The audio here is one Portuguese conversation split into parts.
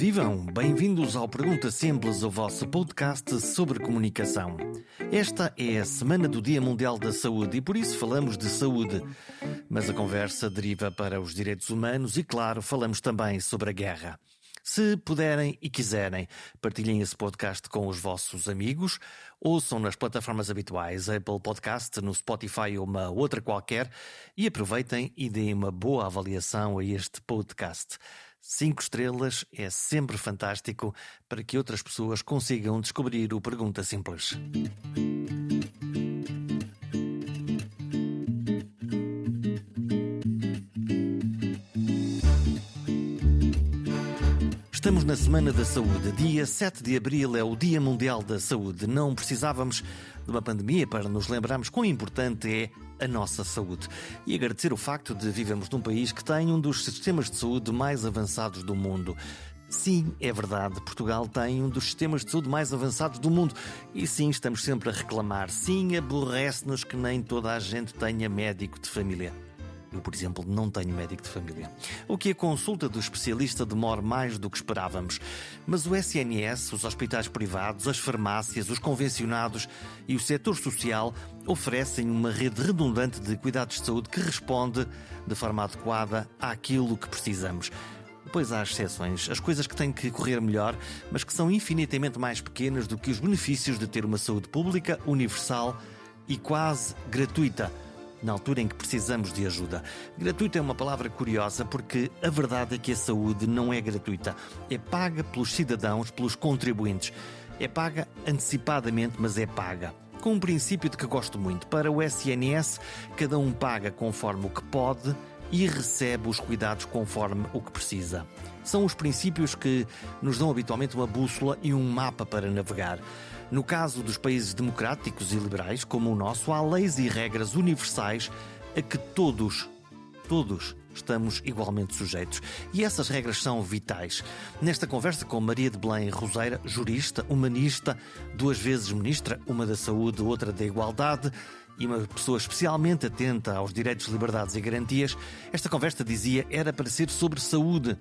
vivam! Bem-vindos ao Pergunta Simples, o vosso podcast sobre comunicação. Esta é a semana do Dia Mundial da Saúde e por isso falamos de saúde. Mas a conversa deriva para os direitos humanos e, claro, falamos também sobre a guerra. Se puderem e quiserem, partilhem esse podcast com os vossos amigos, ouçam nas plataformas habituais, Apple Podcast, no Spotify ou uma outra qualquer, e aproveitem e deem uma boa avaliação a este podcast. Cinco estrelas é sempre fantástico para que outras pessoas consigam descobrir o Pergunta Simples. Na Semana da Saúde. Dia 7 de abril é o Dia Mundial da Saúde. Não precisávamos de uma pandemia para nos lembrarmos quão importante é a nossa saúde. E agradecer o facto de vivemos num país que tem um dos sistemas de saúde mais avançados do mundo. Sim, é verdade, Portugal tem um dos sistemas de saúde mais avançados do mundo. E sim, estamos sempre a reclamar. Sim, aborrece-nos que nem toda a gente tenha médico de família. Eu, por exemplo, não tenho médico de família. O que a consulta do especialista demora mais do que esperávamos. Mas o SNS, os hospitais privados, as farmácias, os convencionados e o setor social oferecem uma rede redundante de cuidados de saúde que responde de forma adequada àquilo que precisamos. Pois há exceções, as coisas que têm que correr melhor, mas que são infinitamente mais pequenas do que os benefícios de ter uma saúde pública, universal e quase gratuita na altura em que precisamos de ajuda. Gratuita é uma palavra curiosa porque a verdade é que a saúde não é gratuita. É paga pelos cidadãos, pelos contribuintes. É paga antecipadamente, mas é paga. Com um princípio de que gosto muito. Para o SNS, cada um paga conforme o que pode e recebe os cuidados conforme o que precisa. São os princípios que nos dão habitualmente uma bússola e um mapa para navegar. No caso dos países democráticos e liberais, como o nosso, há leis e regras universais a que todos, todos estamos igualmente sujeitos. E essas regras são vitais. Nesta conversa com Maria de Belém Roseira, jurista, humanista, duas vezes ministra, uma da saúde, outra da igualdade, e uma pessoa especialmente atenta aos direitos, liberdades e garantias, esta conversa dizia era para ser sobre saúde,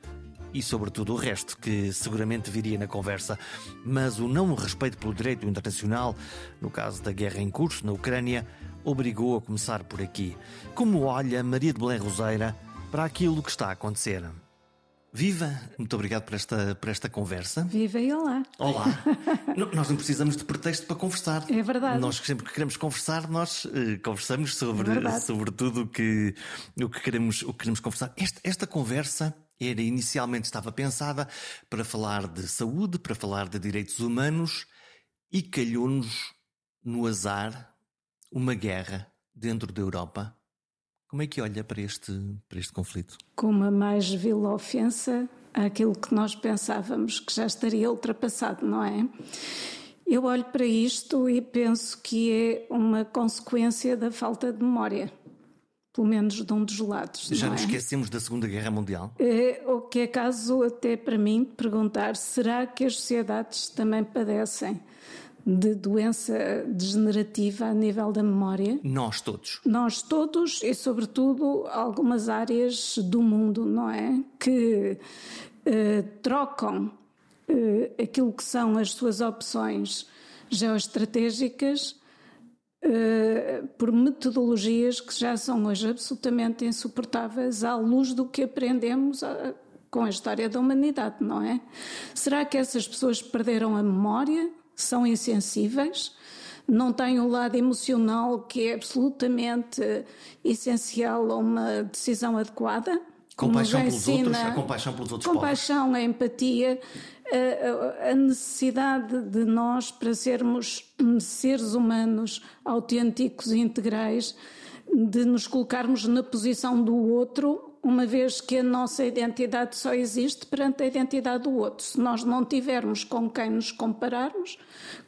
e sobre tudo o resto, que seguramente viria na conversa. Mas o não respeito pelo direito internacional, no caso da guerra em curso na Ucrânia, obrigou a começar por aqui. Como olha Maria de Belém Roseira para aquilo que está a acontecer? Viva! Muito obrigado por esta, por esta conversa. Viva e olá! Olá! nós não precisamos de pretexto para conversar. É verdade. Nós sempre que queremos conversar, nós uh, conversamos sobre, é sobre tudo o que, o que, queremos, o que queremos conversar. Esta, esta conversa era inicialmente estava pensada para falar de saúde, para falar de direitos humanos e calhou-nos no azar uma guerra dentro da Europa. Como é que olha para este, para este conflito? Com uma mais vil ofensa àquilo que nós pensávamos que já estaria ultrapassado, não é? Eu olho para isto e penso que é uma consequência da falta de memória pelo menos de um dos lados. Já nos é? esquecemos da Segunda Guerra Mundial? É, o que é caso até para mim perguntar: será que as sociedades também padecem de doença degenerativa a nível da memória? Nós todos. Nós todos e, sobretudo, algumas áreas do mundo, não é? Que eh, trocam eh, aquilo que são as suas opções geoestratégicas uh, por metodologias que já são hoje absolutamente insuportáveis à luz do que aprendemos a, com a história da humanidade, não é? Será que essas pessoas perderam a memória? São insensíveis? Não têm o lado emocional que é absolutamente essencial a uma decisão adequada? Compaixão pelos outros, a compaixão pelos outros compaixão, povos. a empatia, a, a, necessidade de nós, para sermos seres humanos autênticos e integrais, de nos colocarmos na posição do outro, uma vez que a nossa identidade só existe perante a identidade do outro. Se nós não tivermos com quem nos compararmos,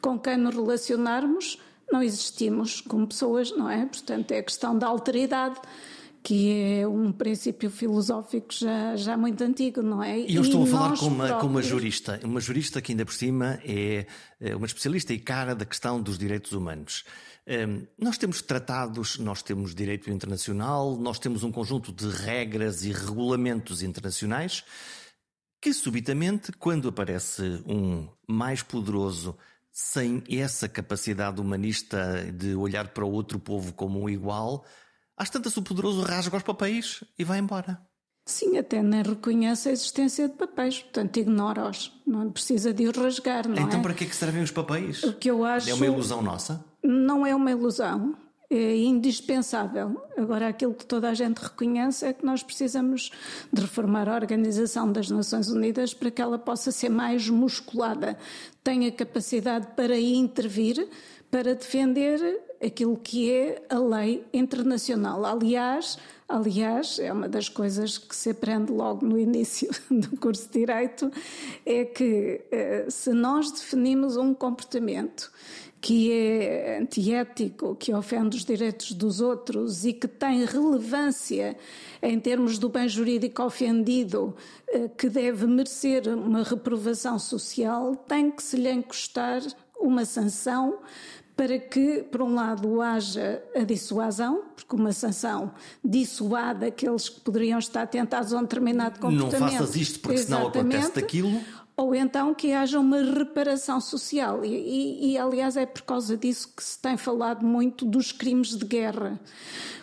com quem nos relacionarmos, não existimos como pessoas, não é? Portanto, é a questão da alteridade que é um princípio filosófico já, já muito antigo, não é? E eu estou e a falar com uma, próprios... com uma jurista, uma jurista que ainda por cima é, é uma especialista e cara da questão dos direitos humanos. Um, nós temos tratados, nós temos direito internacional, nós temos um conjunto de regras e regulamentos internacionais que subitamente, quando aparece um mais poderoso sem essa capacidade humanista de olhar para o outro povo como um igual, às tantas o poderoso rasga os papéis e vai embora. Sim, até nem reconhece a existência de papéis, portanto ignora-os, não precisa de os rasgar, não então, é? para que é que servem os papéis? O que eu acho é uma ilusão nossa? Não é uma ilusão, é indispensável. Agora, aquilo que toda a gente reconhece é que nós precisamos de reformar a Organização das Nações Unidas para que ela possa ser mais musculada, tenha capacidade para intervir, para defender aquilo que é a lei internacional. Aliás, aliás, é uma das coisas que se aprende logo no início do curso de Direito, é que eh, se nós definimos um comportamento que é antiético, que ofende os direitos dos outros e que tem relevância em termos do bem jurídico ofendido, eh, que deve merecer uma reprovação social, tem que se lhe encostar uma sanção para que, por um lado, haja a dissuasão, porque uma sanção dissuada aqueles que poderiam estar tentados a um determinado comportamento. Não faças isto porque senão acontece daquilo. Ou então que haja uma reparação social. E, e, e, aliás, é por causa disso que se tem falado muito dos crimes de guerra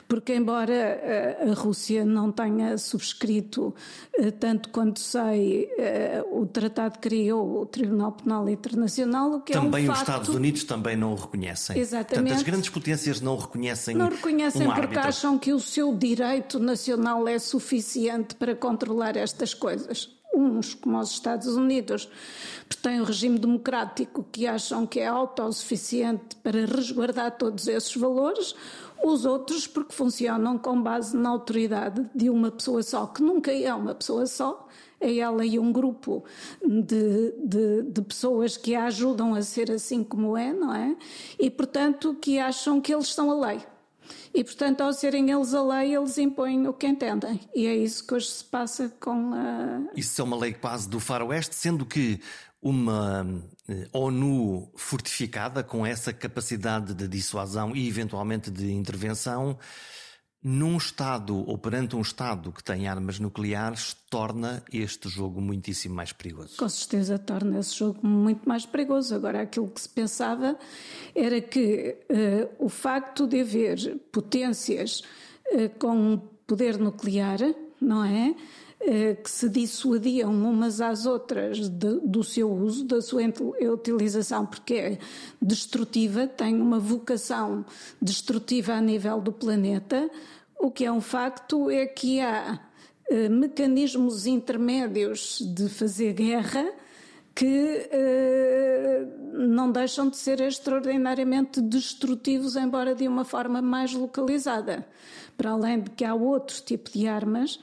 porque embora a Rússia não tenha subscrito, eh, tanto quanto sei, eh, o tratado que criou o Tribunal Penal Internacional, o que também é um os facto... Estados Unidos também não o reconhecem. Exatamente. Portanto, as grandes potências não reconhecem Não reconhecem um porque árbitro. acham que o seu direito nacional é suficiente para controlar estas coisas uns, como os Estados Unidos, porque têm um regime democrático que acham que é autossuficiente para resguardar todos esses valores, os outros porque funcionam com base na autoridade de uma pessoa só, que nunca é uma pessoa só, é ela e um grupo de, de, de, pessoas que a ajudam a ser assim como é, não é? E, portanto, que acham que eles são a lei. E, portanto, ao serem eles a lei, eles impõem o que entendem. E é isso que hoje se passa com a. Isso é uma lei quase do faroeste, sendo que uma eh, ONU fortificada com essa capacidade de dissuasão e eventualmente de intervenção num Estado ou perante um Estado que tem armas nucleares torna este jogo muitíssimo mais perigoso. Com certeza torna esse jogo muito mais perigoso. Agora, aquilo que se pensava era que uh, o facto de haver potências uh, com poder nuclear, não é? Uh, que se dissuadiam umas às outras de, do seu uso, da sua utilização, porque é destrutiva, tem uma vocação destrutiva a nível do planeta. O que é um facto é que há uh, mecanismos intermédios de fazer guerra que uh, não deixam de ser extraordinariamente destrutivos, embora de uma forma mais localizada. Para além de que há outro tipo de armas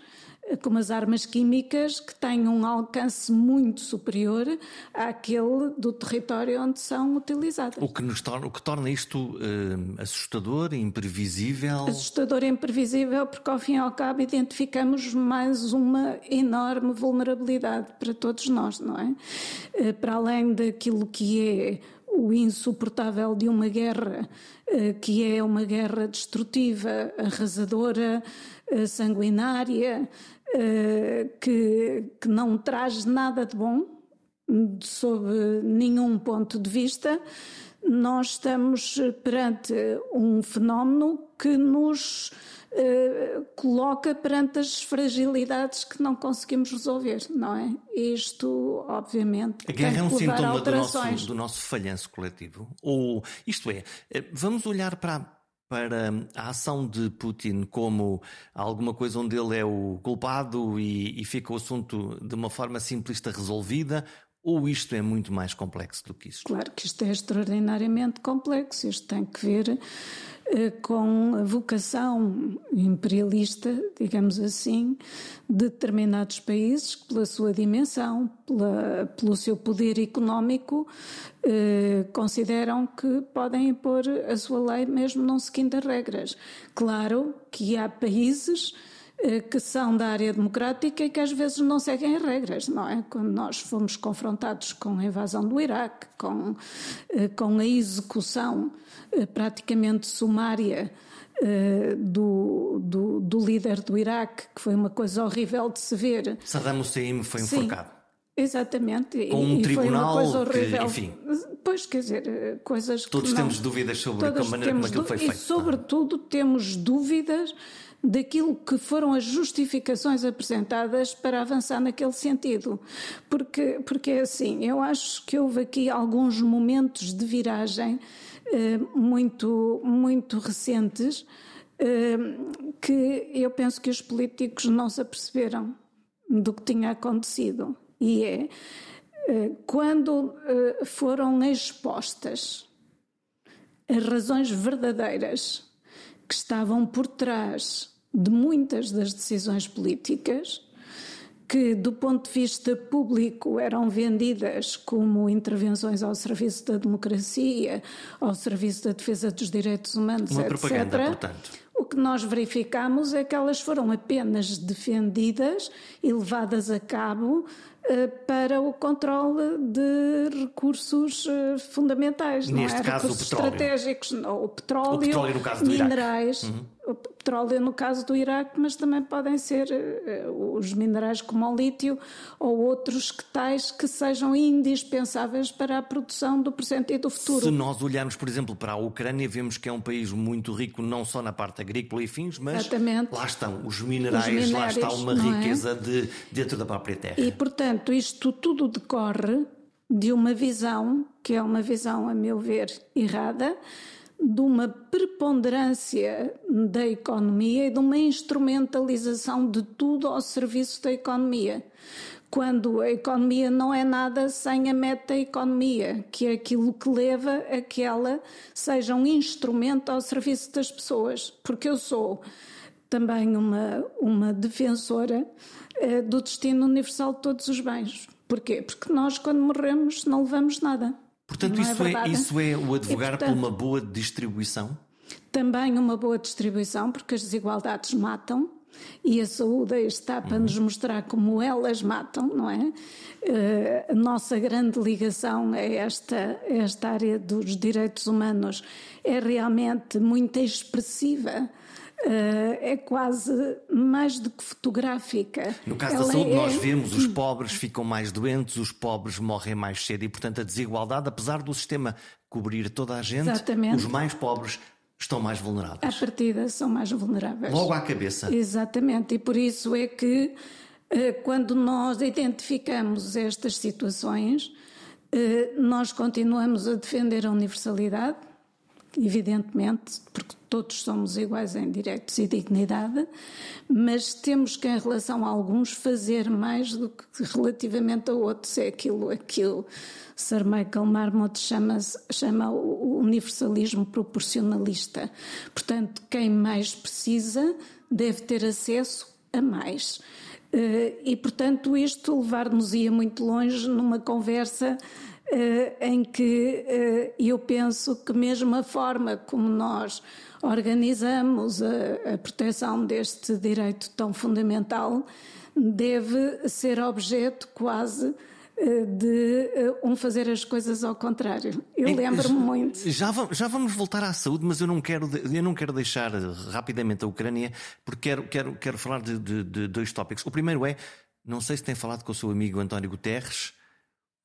como as armas químicas, que têm um alcance muito superior àquele do território onde são utilizadas. O que, nos torna, o que torna isto eh, assustador, imprevisível? Assustador e imprevisível, porque ao fim e ao cabo identificamos mais uma enorme vulnerabilidade para todos nós, não é? Eh, para além daquilo que é o insuportável de uma guerra, eh, que é uma guerra destrutiva, arrasadora, sanguinária, que, que não traz nada de bom, sob nenhum ponto de vista, nós estamos perante um fenómeno que nos uh, coloca perante as fragilidades que não conseguimos resolver, não é? Isto, obviamente, a guerra tem é um sintoma do nosso, do nosso falhanço coletivo. Ou, isto é, eh, vamos olhar para para a ação de Putin como alguma coisa onde ele é o culpado e, e, fica o assunto de uma forma simplista resolvida? Ou isto é muito mais complexo do que isso? Claro que isto é extraordinariamente complexo. Isto tem que ver eh, com a vocação imperialista, digamos assim, de determinados países que, pela sua dimensão, pela, pelo seu poder económico, eh, consideram que podem impor a sua lei mesmo não seguindo as regras. Claro que há países que são da área democrática e que às vezes não seguem as regras, não é? Quando nós fomos confrontados com a invasão do Iraque, com, eh, com a execução eh, praticamente sumária do, do, do, líder do Iraque, que foi uma coisa horrível de se ver. Saddam Hussein foi enforcado. Exatamente. Com um e tribunal coisa horrível. que, enfim... Pois, quer dizer, coisas Todos que não... temos dúvidas sobre a maneira como aquilo foi feito. E, sobretudo, temos dúvidas daquilo que foram as justificações apresentadas para avançar naquele sentido. Porque, porque é assim, eu acho que houve aqui alguns momentos de viragem eh, muito, muito recentes eh, que eu penso que os políticos não se aperceberam do que tinha acontecido. E é eh, quando eh, foram expostas as razões verdadeiras que estavam por trás de muitas das decisões políticas, que do ponto de vista público eram vendidas como intervenções ao serviço da democracia, ao serviço da defesa dos direitos humanos, Uma etc. propaganda, portanto. O que nós verificamos é que elas foram apenas defendidas e levadas a cabo eh, para o controle de recursos eh, fundamentais, Neste não é? caso, recursos o petróleo. estratégicos, o petróleo, O petróleo minerais, Uhum. O petróleo no caso do Iraque, mas também podem ser eh, os minerais como o lítio ou outros que tais que sejam indispensáveis para a produção do presente e do futuro. Se nós olharmos, por exemplo, para a Ucrânia, vemos que é um país muito rico, não só na parte agrícola e fins, mas Exatamente. lá estão os minerais, Os lá está uma é? riqueza de, dentro da própria terra. E, portanto, isto tudo decorre de uma visão, que é uma visão, a meu ver, errada, de uma preponderância da economia e de uma instrumentalização de tudo ao serviço da economia. Quando a economia não é nada sem a meta-economia, que é aquilo que leva a que ela seja um instrumento ao serviço das pessoas. Porque eu sou também uma, uma defensora eh, do destino universal de todos os bens. Porquê? Porque nós, quando morremos, não levamos nada. Portanto, isso, é, verdade? isso é o advogar E, portanto, por uma boa distribuição? Também uma boa distribuição, porque as desigualdades matam. E a saúde está para nos mostrar como elas matam, não é? Eh, a nossa grande ligação a esta, a esta área dos direitos humanos é realmente muito expressiva. Eh, é quase mais do que fotográfica. No caso Ela da saúde, é- nós vemos os pobres ficam mais doentes, os pobres morrem mais cedo e, portanto, a desigualdade, apesar do sistema cobrir toda a gente, Exatamente. os mais pobres estão mais À vulneráveis. partida são mais vulneráveis. Logo à cabeça. Exatamente, e por isso é que eh, quando nós identificamos estas situações, eh, nós continuamos a defender a universalidade, evidentemente, porque todos somos iguais em direitos e dignidade, mas temos que, em relação a alguns, fazer mais do que relativamente a outros. É aquilo a que o Sir Michael Marmot chama, chama o universalismo proporcionalista. Portanto, quem mais precisa deve ter acesso a mais. Eh, E, portanto, isto levar-nos-ia muito longe numa conversa em que eh, eu penso que mesmo a forma como nós organizamos a, a proteção deste direito tão fundamental deve ser objeto quase eh, de eh, um fazer as coisas ao contrário. Eu lembro-me muito. Já, já vamos voltar à saúde, mas eu não quero, eu não quero deixar eh, rapidamente a Ucrânia, porque quero, quero, quero falar de, de- de dois tópicos. O primeiro é, não sei se tem falado com o seu amigo António Guterres,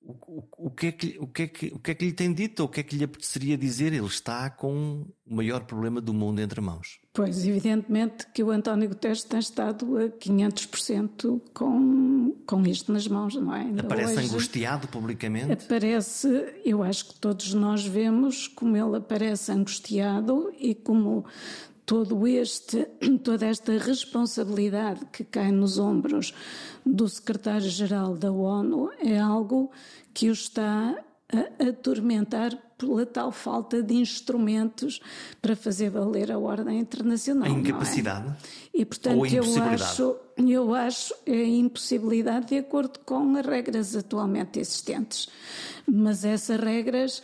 o, o- o que é que, o, que é que, o que é que lhe tem dito, ou o que é que lhe apeteceria dizer? Ele está com o maior problema do mundo entre mãos. Pois, evidentemente que o António Guterres tem estado a 500% com, com isto nas mãos, não é? Aparece hoje angustiado publicamente. Aparece, eu acho que todos nós vemos como ele aparece angustiado e como todo este, toda esta responsabilidade que cai nos ombros do secretário-geral da ONU é algo que o está a atormentar pela tal falta de instrumentos para fazer valer a ordem internacional. A é? incapacidade. E Ou a portanto eu acho, eu acho é a impossibilidade de acordo com as regras atualmente existentes. Mas essas regras,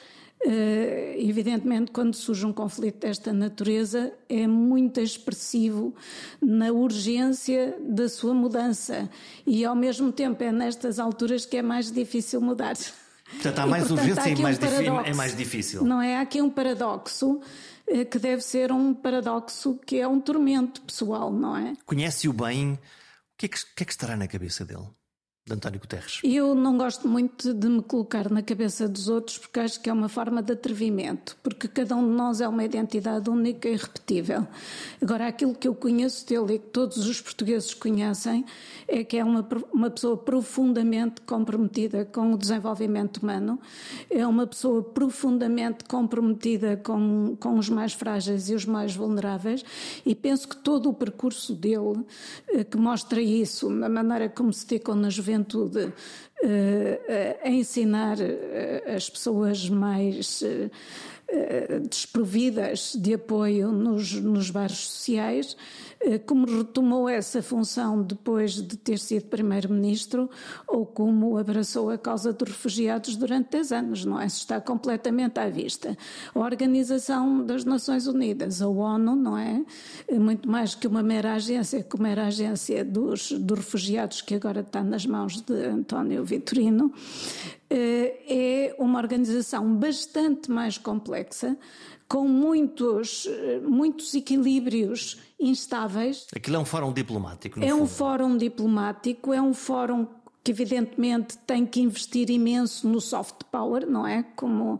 evidentemente, quando surge um conflito desta natureza, é muito expressivo na urgência da sua mudança. E ao mesmo tempo é nestas alturas que é mais difícil mudar. Portanto, há E, mais portanto, urgência e um mais difi- é mais difícil. Não é? Há aqui um paradoxo eh, que deve ser um paradoxo que é um tormento pessoal, não é? Conhece-o bem. O que, é que, o que é que estará na cabeça dele? De António Guterres? Eu não gosto muito de me colocar na cabeça dos outros porque acho que é uma forma de atrevimento, porque cada um de nós é uma identidade única e irrepetível. Agora, aquilo que eu conheço dele e que todos os portugueses conhecem é que é uma, uma pessoa profundamente comprometida com o desenvolvimento humano, é uma pessoa profundamente comprometida com, com os mais frágeis e os mais vulneráveis e penso que todo o percurso dele, eh, que mostra isso, na maneira como se dedicou na juventude, juventude uh, a ensinar eh, as pessoas mais desprovidas de apoio nos, nos bairros sociais eh, como retomou essa função depois de ter sido Primeiro-Ministro ou como abraçou a causa dos refugiados durante 10 anos, não é? Isso está completamente à vista. A Organização das Nações Unidas, a ONU, não é? é muito mais que uma mera agência, como era a agência dos, dos refugiados que agora está nas mãos de António Vitorino, eh, é uma organização bastante mais complexa, com muitos, muitos equilíbrios instáveis. Aquilo é um fórum diplomático. é fundo. um fórum diplomático, é um fórum que evidentemente tem que investir imenso no soft power, não é? Como,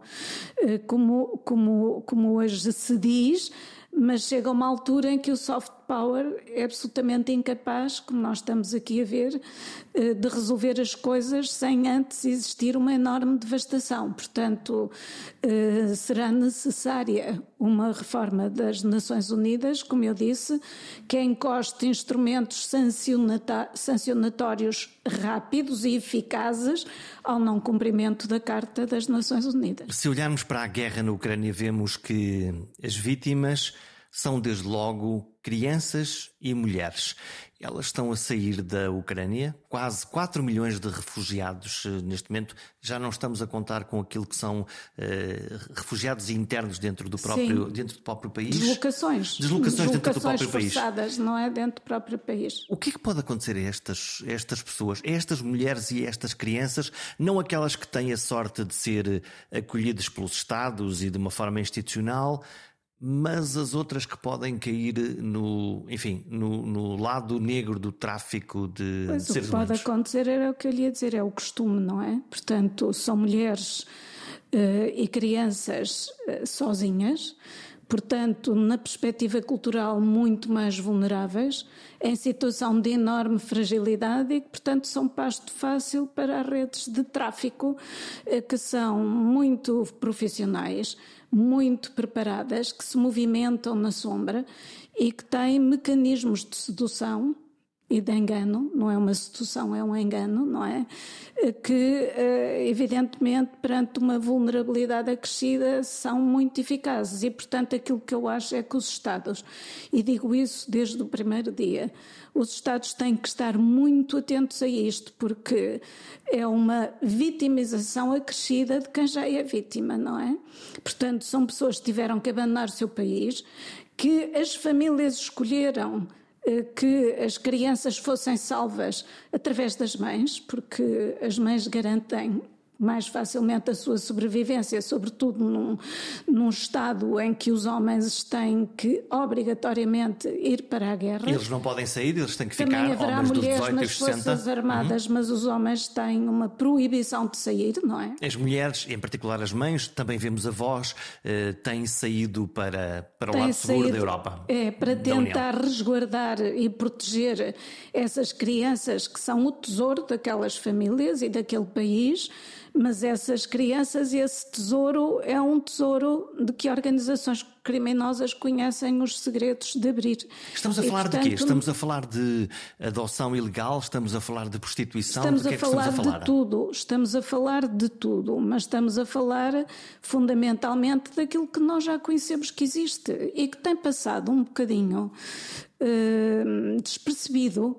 eh, como, como, como hoje se diz, mas chega uma altura em que o soft power é absolutamente incapaz, como nós estamos aqui a ver, eh, de resolver as coisas sem antes existir uma enorme devastação. Portanto, eh, será necessária uma reforma das Nações Unidas, como eu disse, que encoste instrumentos sancionatórios rápidos e eficazes ao não cumprimento da Carta das Nações Unidas. Se olharmos para a guerra na Ucrânia, vemos que as vítimas são desde logo crianças e mulheres. Elas estão a sair da Ucrânia, quase 4 milhões de refugiados eh, neste momento. Já não estamos a contar com aquilo que são uh, refugiados internos dentro do próprio, dentro do próprio país. Deslocações. Deslocações, dentro do próprio forçadas, país. não é? Dentro do próprio país. O que é que pode acontecer a estas, a estas pessoas, a estas mulheres e a estas crianças, não aquelas que têm a sorte de ser acolhidas pelos Estados e de uma forma institucional, mas as outras que podem cair no, enfim, no, no lado negro do tráfico de pois seres humanos. O que pode acontecer era o que eu lhe ia dizer, é o costume, não é? Portanto, são mulheres uh, e crianças uh, sozinhas, portanto, na perspectiva cultural, muito mais vulneráveis, em situação de enorme fragilidade e que, portanto, são pasto fácil para redes de tráfico, uh, que são muito profissionais muito preparadas, que se movimentam na sombra e que têm mecanismos de sedução e de engano, não é uma sedução, é um engano, não é? Que, eh, evidentemente, perante uma vulnerabilidade acrescida, são muito eficazes. E, portanto, aquilo que eu acho é que os Estados, e digo isso desde o primeiro dia, os Estados têm que estar muito atentos a isto, porque é uma vitimização acrescida de quem já é vítima, não é? Portanto, são pessoas que tiveram que abandonar o seu país, que as famílias escolheram eh, que as crianças fossem salvas através das mães, porque as mães garantem mais facilmente a sua sobrevivência, sobretudo num, num Estado em que os homens têm que obrigatoriamente ir para a guerra. Eles não podem sair, eles têm que Também ficar haverá homens dos mulheres 18 nas e 60. Forças Armadas, uhum. mas os homens têm uma proibição de sair, não é? As mulheres, em particular as mães, também vemos avós, eh, têm saído para, para o têm lado seguro saído, da Europa. É, para tentar resguardar e proteger essas crianças que são o tesouro daquelas famílias e daquele país mas essas crianças e esse tesouro é um tesouro de que organizações criminosas conhecem os segredos de abrir. Estamos a e, falar portanto, de quê? Estamos a falar de adoção ilegal? Estamos a falar de prostituição? Estamos, a, é falar estamos a falar de tudo, estamos a falar de tudo, mas estamos a falar fundamentalmente daquilo que nós já conhecemos que existe e que tem passado um bocadinho uh, despercebido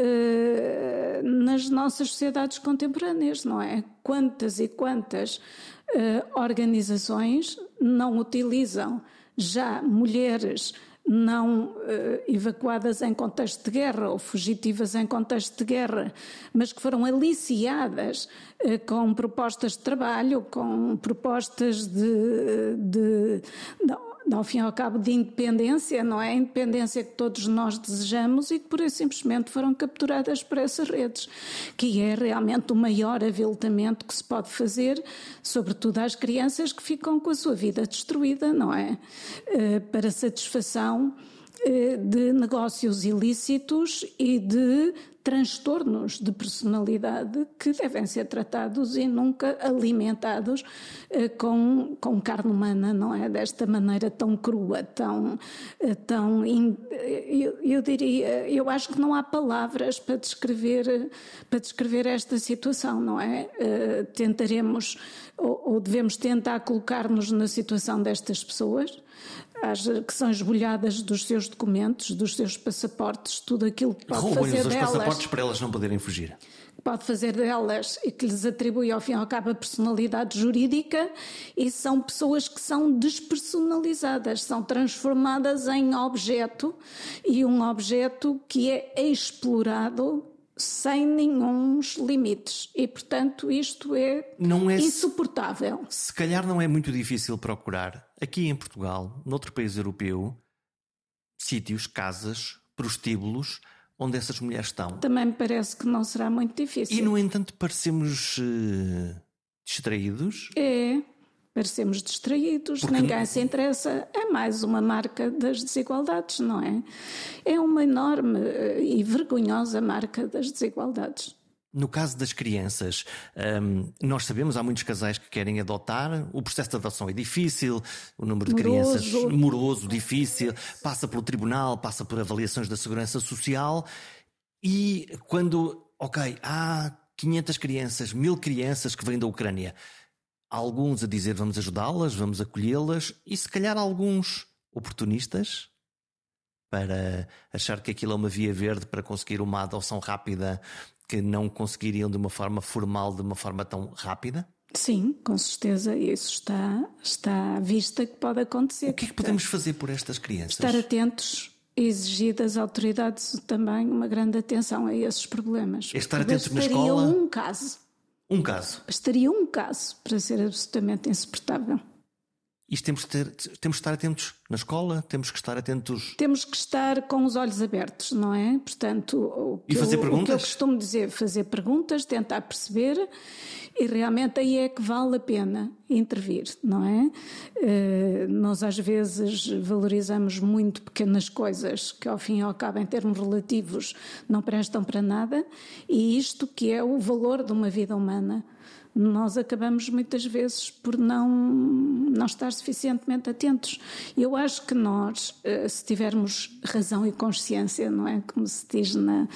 Uh, nas nossas sociedades contemporâneas, não é? Quantas e quantas uh, organizações não utilizam já mulheres não uh, evacuadas em contexto de guerra ou fugitivas em contexto de guerra, mas que foram aliciadas uh, com propostas de trabalho, com propostas de, de, de ao fim e ao cabo, de independência, não é? A independência que todos nós desejamos e que, por isso, simplesmente foram capturadas por essas redes, que é realmente o maior aviltamento que se pode fazer, sobretudo às crianças que ficam com a sua vida destruída, não é? Uh, para satisfação eh, de negócios ilícitos e de transtornos de personalidade que devem ser tratados e nunca alimentados eh, com, com carne humana, não é? Desta maneira tão crua, tão. Eh, tão eu, eu diria, eu acho que não há palavras para descrever, para descrever esta situação, não é? Tentaremos ou, ou devemos tentar colocar-nos na situação destas pessoas que são esbolhadas dos seus documentos, dos seus passaportes, tudo aquilo que pode fazer os delas. passaportes para elas não poderem fugir. Pode fazer delas e que lhes atribui ao fim e ao cabo a personalidade jurídica e são pessoas que são despersonalizadas, são transformadas em objeto e um objeto que é explorado sem nenhum limites. E, portanto, isto é, não é insuportável. Se calhar não é muito difícil procurar, aqui em Portugal, noutro país europeu, sítios, casas, prostíbulos, onde essas mulheres estão. Também me parece que não será muito difícil. E, no entanto, parecemos uh, distraídos. É. Parecemos distraídos, Porque... ninguém se interessa. É mais uma marca das desigualdades, não é? É uma enorme eh, e vergonhosa marca das desigualdades. No caso das crianças, hum, nós sabemos há muitos casais que querem adotar, o processo de adoção é difícil, o número de moroso. crianças moroso, difícil, passa pelo tribunal, passa por avaliações da segurança social e quando, ok, há 500 crianças, mil crianças que vêm da Ucrânia, alguns a dizer vamos ajudá-las, vamos acolhê-las, e se calhar alguns oportunistas para achar que aquilo é uma via verde para conseguir uma adoção rápida que não conseguiriam de uma forma formal, de uma forma tão rápida? Sim, com certeza, isso está, está à vista que pode acontecer. O que é que podemos fazer por estas crianças? Estar atentos exigir das autoridades também uma grande atenção a esses problemas. É estar atentos na escola? um caso um caso. Bastaria um caso para ser absolutamente insuportável. Isto temos que, ter, temos que estar atentos na escola, temos que estar atentos. Temos que estar com os olhos abertos, não é? Portanto, e fazer eu, perguntas? O que eu costumo dizer, fazer perguntas, tentar perceber e realmente aí é que vale a pena intervir, não é? Eh, nós às vezes valorizamos muito pequenas coisas que ao fim e ao cabo em termos relativos não prestam para nada e isto que é o valor de uma vida humana nós acabamos muitas vezes por não, não estar suficientemente atentos. Eu acho que nós, eh, se tivermos razão e consciência, não é? Como se diz na,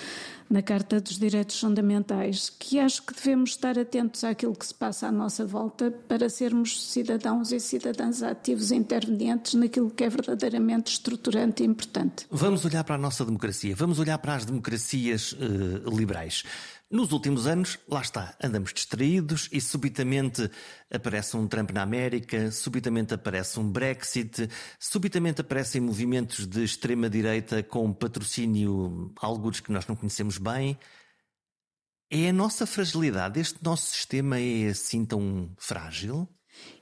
na Carta dos Direitos Fundamentais, que acho que devemos estar atentos àquilo que se passa à nossa volta para sermos cidadãos e cidadãs ativos e intervenientes naquilo que é verdadeiramente estruturante e importante. Vamos olhar para a nossa democracia, vamos olhar para as democracias uh, liberais. Nos últimos anos, lá está, andamos distraídos e subitamente aparece um Trump na América, subitamente aparece um Brexit, subitamente aparecem movimentos de extrema-direita com patrocínio, alguns que nós não conhecemos bem. É a nossa fragilidade, este nosso sistema é assim tão frágil?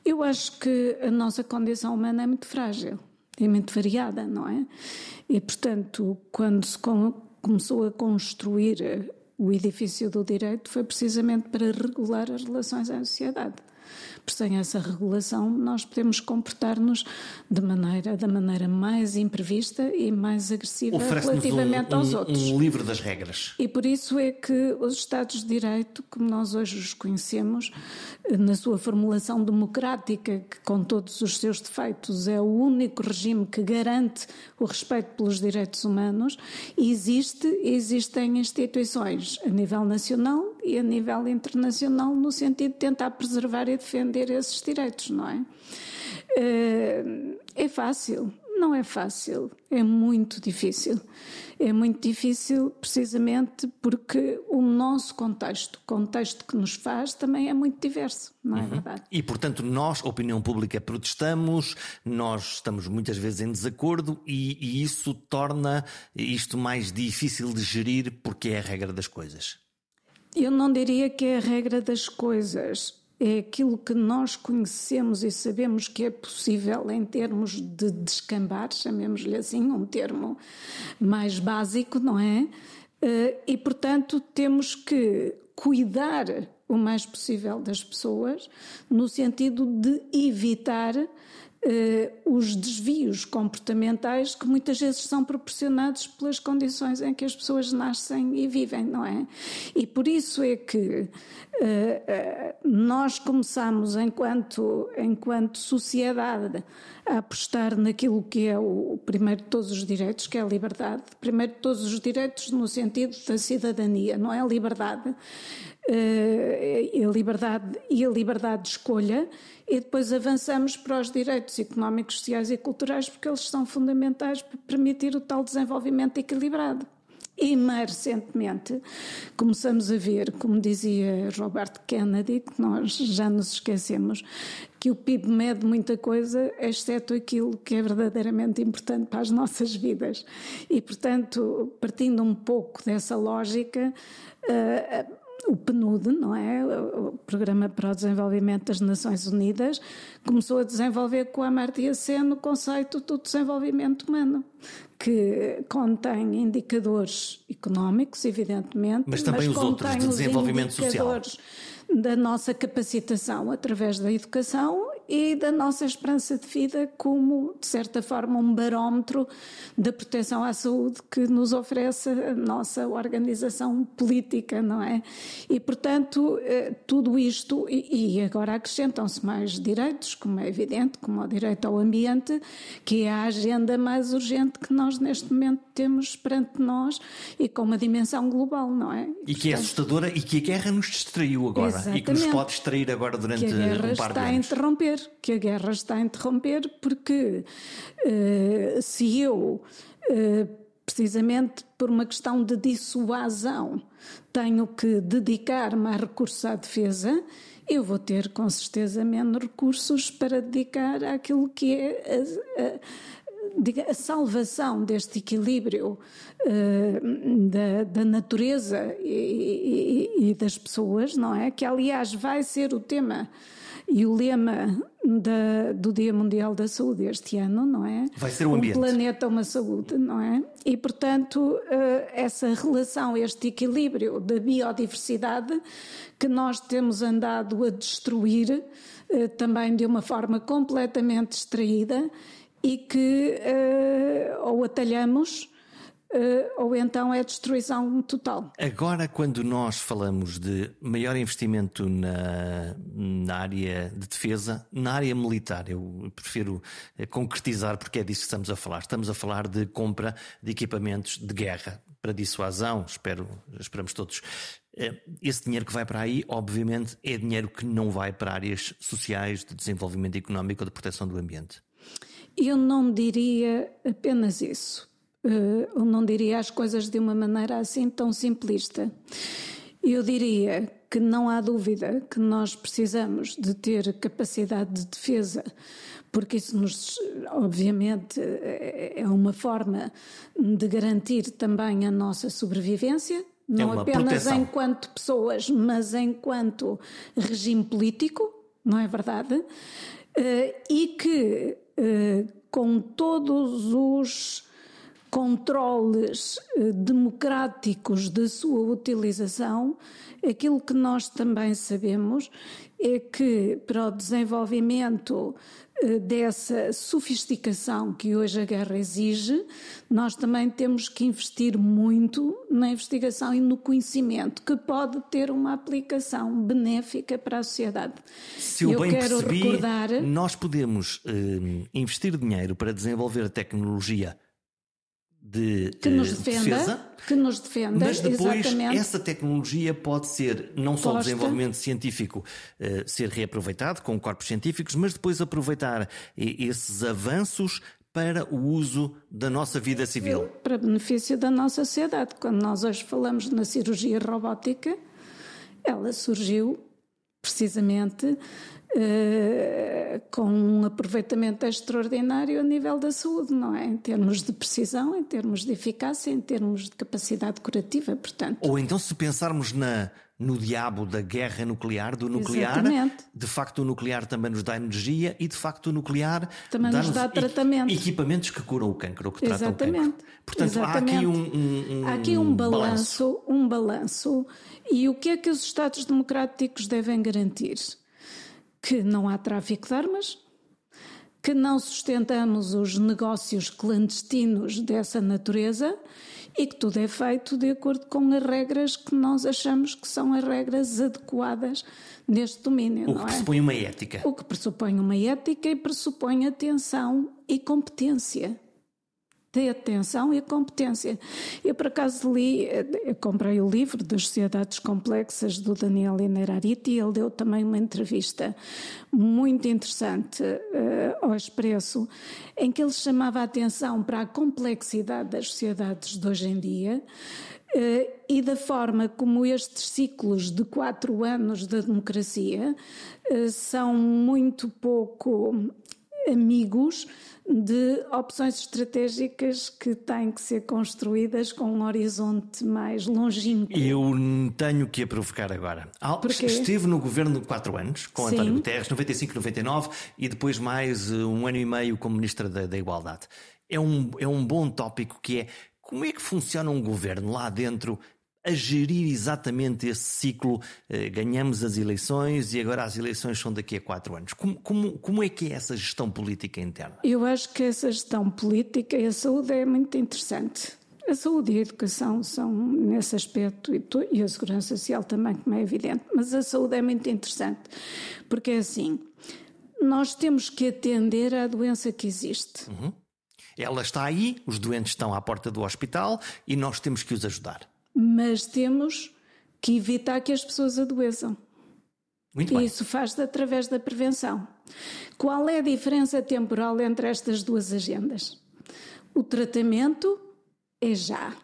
Eu acho que a nossa condição humana é muito frágil, é muito variada, não é? E, portanto, quando se começou a construir o edifício do direito foi precisamente para regular as relações à sociedade. Por sem essa regulação, nós podemos comportar-nos de maneira, da maneira mais imprevista e mais agressiva relativamente um, aos um, outros. Um livro das regras. E por isso é que os Estados de Direito, como nós hoje os conhecemos, na sua formulação democrática, que com todos os seus defeitos é o único regime que garante o respeito pelos direitos humanos, existe, existem instituições a nível nacional e a nível internacional no sentido de tentar preservar e defender esses direitos, não é? Eh, é fácil, não é fácil, é muito difícil. É muito difícil precisamente porque o nosso contexto, o contexto que nos faz, também é muito diverso, não é uhum. verdade? E portanto, nós, opinião pública, protestamos, nós estamos muitas vezes em desacordo e, e isso torna isto mais difícil de gerir porque é a regra das coisas. Eu não diria que é a regra das coisas. é aquilo que nós conhecemos e sabemos que é possível em termos de descambar, chamemos-lhe assim, um termo mais básico, não é? Eh, e, portanto, temos que cuidar o mais possível das pessoas, no sentido de evitar eh, os desvios comportamentais que muitas vezes são proporcionados pelas condições em que as pessoas nascem e vivem, não é? E por isso é que eh, nós começamos, enquanto, enquanto sociedade, a apostar naquilo que é o, o primeiro de todos os direitos, que é a liberdade. Primeiro de todos os direitos no sentido da cidadania, não é a liberdade. A liberdade e a liberdade de escolha e depois avançamos para os direitos económicos, sociais e culturais, porque eles são fundamentais para permitir o tal desenvolvimento equilibrado. E mais recentemente começamos a ver, como dizia Robert Kennedy, que nós já nos esquecemos, que o PIB mede muita coisa, exceto aquilo que é verdadeiramente importante para as nossas vidas. E, portanto, partindo um pouco dessa lógica, uh, o PNUD, não é? O Programa para o Desenvolvimento das Nações Unidas, começou a desenvolver com a Amartya Sen o conceito do desenvolvimento humano, que contém indicadores económicos, evidentemente, mas também mas os outros de desenvolvimento social da nossa capacitação através da educação e da nossa esperança de vida como, de certa forma, um barómetro da proteção à saúde que nos oferece a nossa organização política, não é? E, portanto, eh, tudo isto, e agora acrescentam-se mais direitos, como é evidente, como o direito ao ambiente, que é a agenda mais urgente que nós neste momento temos perante nós e com uma dimensão global, não é? E que é assustadora e que a guerra nos distraiu agora Exatamente. e que nos pode distrair agora durante que a guerra um par de está anos. a interromper, que a guerra está a interromper porque uh, se eu uh, precisamente por uma questão de dissuasão tenho que dedicar-me a recursos à defesa, eu vou ter com certeza menos recursos para dedicar àquilo que é a, a a salvação deste equilíbrio uh, da, da, natureza e, e, e, das pessoas, não é? Que, aliás, vai ser o tema e o lema da, do Dia Mundial da Saúde este ano, não é? Vai ser o ambiente. Um planeta, uma saúde, não é? E, portanto, uh, essa relação, este equilíbrio da biodiversidade que nós temos andado a destruir uh, também de uma forma completamente distraída e que uh, ou atalhamos ou então é destruição total. Agora, quando nós falamos de maior investimento na, na área de defesa, na área militar, eu prefiro eh, concretizar porque é disso que estamos a falar. Estamos a falar de compra de equipamentos de guerra para dissuasão, espero, esperamos todos. Esse dinheiro que vai para aí, obviamente, é dinheiro que não vai para áreas sociais, de desenvolvimento económico ou de proteção do ambiente. Eu não diria apenas isso. Eh, eu não diria as coisas de uma maneira assim tão simplista. Eu diria que não há dúvida que nós precisamos de ter capacidade de defesa, porque isso nos, obviamente, é uma forma de garantir também a nossa sobrevivência, não é apenas proteção. enquanto pessoas, mas enquanto regime político, não é verdade? Eh, e que eh, com todos os controles eh, democráticos da sua utilização, aquilo que nós também sabemos é que para o desenvolvimento eh, dessa sofisticação que hoje a guerra exige, nós também temos que investir muito na investigação e no conhecimento, que pode ter uma aplicação benéfica para a sociedade. Se eu, eu bem quero percebi, recordar... nós podemos uh, investir dinheiro para desenvolver tecnologia de que nos defenda, defesa, que nos defenda, mas depois exatamente. essa tecnologia pode ser não só o desenvolvimento científico uh, ser reaproveitado com corpos científicos, mas depois aproveitar esses avanços para o uso da nossa vida civil. Para benefício da nossa sociedade. Quando nós hoje falamos na cirurgia robótica, ela surgiu precisamente Uh, com um aproveitamento extraordinário a nível da saúde, não é? Em termos de precisão, em termos de eficácia, em termos de capacidade curativa, portanto. Ou então, se pensarmos na, no diabo da guerra nuclear, do nuclear. Exatamente. De facto, o nuclear também nos dá energia e, de facto, o nuclear também nos dá tratamento. Equipamentos que curam o cancro, ou que Exatamente. tratam o cancro. Portanto, Exatamente. há aqui um, um, um, há aqui um balanço, um balanço. E o que é que os Estados democráticos devem garantir? Que não há tráfico de armas, que não sustentamos os negócios clandestinos dessa natureza e que tudo é feito de acordo com as regras que nós achamos que são as regras adequadas neste domínio. O que é? pressupõe uma ética. O que pressupõe uma ética e pressupõe atenção e competência. De atenção e competência. Eu, por acaso, li, eu comprei o livro das Sociedades Complexas do Daniel Inerariti e ele deu também uma entrevista muito interessante uh, ao Expresso, em que ele chamava a atenção para a complexidade das sociedades de hoje em dia uh, e da forma como estes ciclos de quatro anos da democracia uh, são muito pouco amigos de opções estratégicas que têm que ser construídas com um horizonte mais longínquo. Eu tenho que a provocar agora. Porquê? Esteve no governo quatro anos, com Sim. António Guterres, 95, 99, e depois mais uh, um ano e meio como Ministra da, da Igualdade. É um, é um bom tópico que é como é que funciona um governo lá dentro a gerir exatamente esse ciclo. Eh, ganhamos as eleições e agora as eleições são daqui a quatro anos. Como, como, como é que é essa gestão política interna? Eu acho que essa gestão política e a saúde é muito interessante. A saúde e a educação são nesse aspecto e, e a segurança social também, como é evidente, mas a saúde é muito interessante porque é assim: nós temos que atender à doença que existe. Uhum. Ela está aí, os doentes estão à porta do hospital e nós temos que os ajudar. Mas temos que evitar que as pessoas adoeçam. Muito E bem. isso faz-se através da prevenção. Qual é a diferença temporal entre estas duas agendas? O tratamento é já,